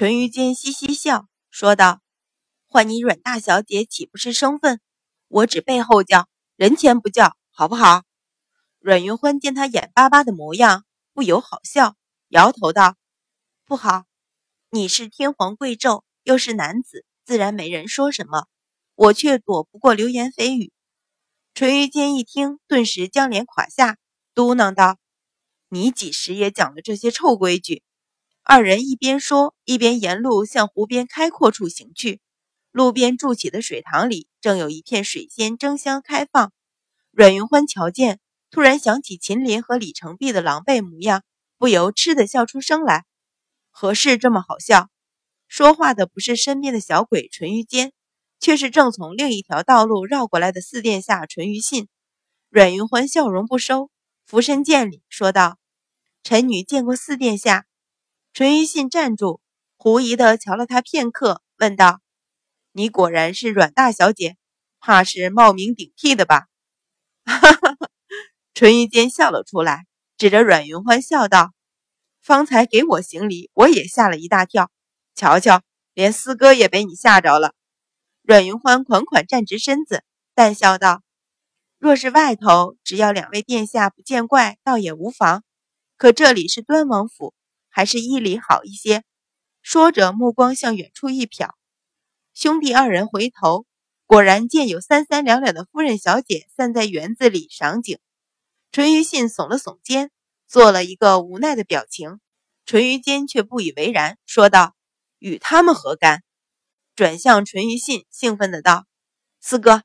淳于坚嘻嘻笑，说道：“换你阮大小姐岂不是生分？我只背后叫，人前不叫，好不好？”阮云欢见他眼巴巴的模样，不由好笑，摇头道：“不好，你是天皇贵胄，又是男子，自然没人说什么。我却躲不过流言蜚语。”淳于坚一听，顿时将脸垮下，嘟囔道：“你几时也讲了这些臭规矩？”二人一边说，一边沿路向湖边开阔处行去。路边筑起的水塘里，正有一片水仙争相开放。阮云欢瞧见。突然想起秦林和李成璧的狼狈模样，不由嗤地笑出声来。何事这么好笑？说话的不是身边的小鬼淳于坚，却是正从另一条道路绕过来的四殿下淳于信。阮云欢笑容不收，俯身见礼，说道：“臣女见过四殿下。”淳于信站住，狐疑地瞧了他片刻，问道：“你果然是阮大小姐？怕是冒名顶替的吧？”哈哈哈。淳于坚笑了出来，指着阮云欢笑道：“方才给我行礼，我也吓了一大跳。瞧瞧，连四哥也被你吓着了。”阮云欢款款站直身子，淡笑道：“若是外头，只要两位殿下不见怪，倒也无妨。可这里是端王府，还是依礼好一些。”说着，目光向远处一瞟，兄弟二人回头，果然见有三三两两的夫人小姐散在园子里赏景。淳于信耸了耸肩，做了一个无奈的表情。淳于坚却不以为然，说道：“与他们何干？”转向淳于信，兴奋的道：“四哥，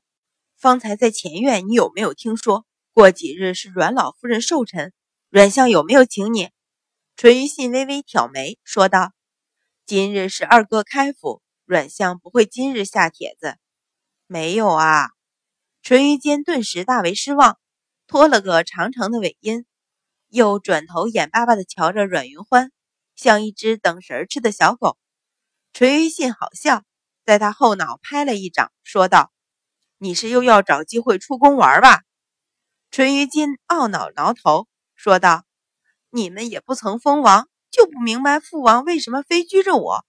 方才在前院，你有没有听说过几日是阮老夫人寿辰？阮相有没有请你？”淳于信微微挑眉，说道：“今日是二哥开府，阮相不会今日下帖子。”没有啊！淳于坚顿时大为失望。拖了个长长的尾音，又转头眼巴巴地瞧着阮云欢，像一只等食儿吃的小狗。淳于信好笑，在他后脑拍了一掌，说道：“你是又要找机会出宫玩吧？”淳于金懊恼挠头，说道：“你们也不曾封王，就不明白父王为什么非拘着我？”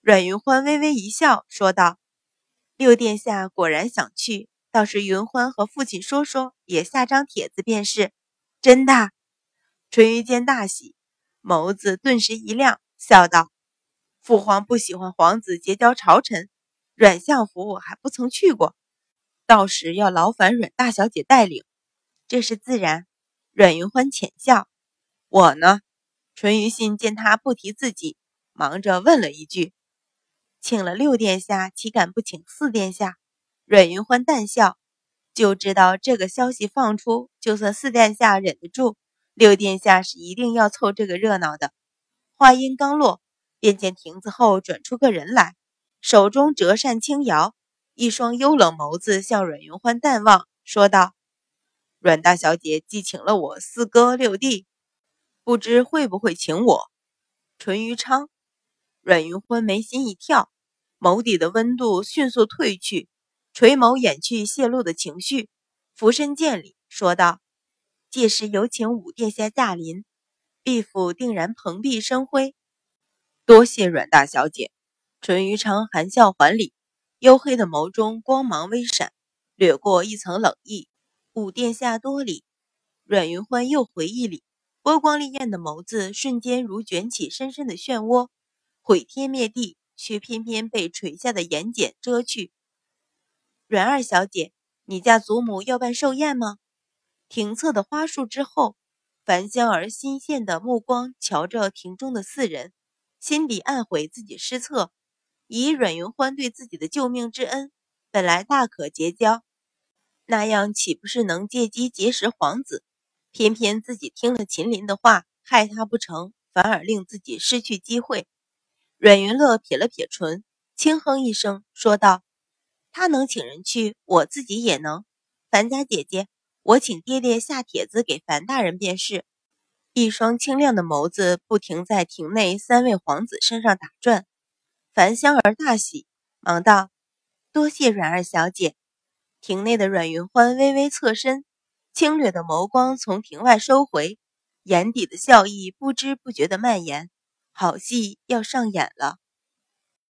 阮云欢微微一笑，说道：“六殿下果然想去。”倒是云欢和父亲说说，也下张帖子便是。真的，淳于坚大喜，眸子顿时一亮，笑道：“父皇不喜欢皇子结交朝臣，阮相府我还不曾去过，到时要劳烦阮大小姐带领，这是自然。”阮云欢浅笑。我呢？淳于信见他不提自己，忙着问了一句：“请了六殿下，岂敢不请四殿下？”阮云欢淡笑，就知道这个消息放出，就算四殿下忍得住，六殿下是一定要凑这个热闹的。话音刚落，便见亭子后转出个人来，手中折扇轻摇，一双幽冷眸子向阮云欢淡望，说道：“阮大小姐既请了我四哥六弟，不知会不会请我淳于昌？”阮云欢眉心一跳，眸底的温度迅速褪去。垂眸掩去泄露的情绪，俯身见礼，说道：“届时有请五殿下驾临，毕府定然蓬荜生辉。”多谢阮大小姐。淳于昌含笑还礼，黝黑的眸中光芒微闪，掠过一层冷意。五殿下多礼。阮云欢又回一礼，波光潋滟的眸子瞬间如卷起深深的漩涡，毁天灭地，却偏偏被垂下的眼睑遮去。阮二小姐，你家祖母要办寿宴吗？庭侧的花树之后，樊香儿新鲜的目光瞧着庭中的四人，心底暗悔自己失策。以阮云欢对自己的救命之恩，本来大可结交，那样岂不是能借机结识皇子？偏偏自己听了秦林的话，害他不成，反而令自己失去机会。阮云乐撇了撇唇，轻哼一声，说道。他能请人去，我自己也能。樊家姐姐，我请爹爹下帖子给樊大人便是。一双清亮的眸子不停在庭内三位皇子身上打转。樊香儿大喜，忙道：“多谢阮二小姐。”庭内的阮云欢微微侧身，轻掠的眸光从庭外收回，眼底的笑意不知不觉的蔓延。好戏要上演了。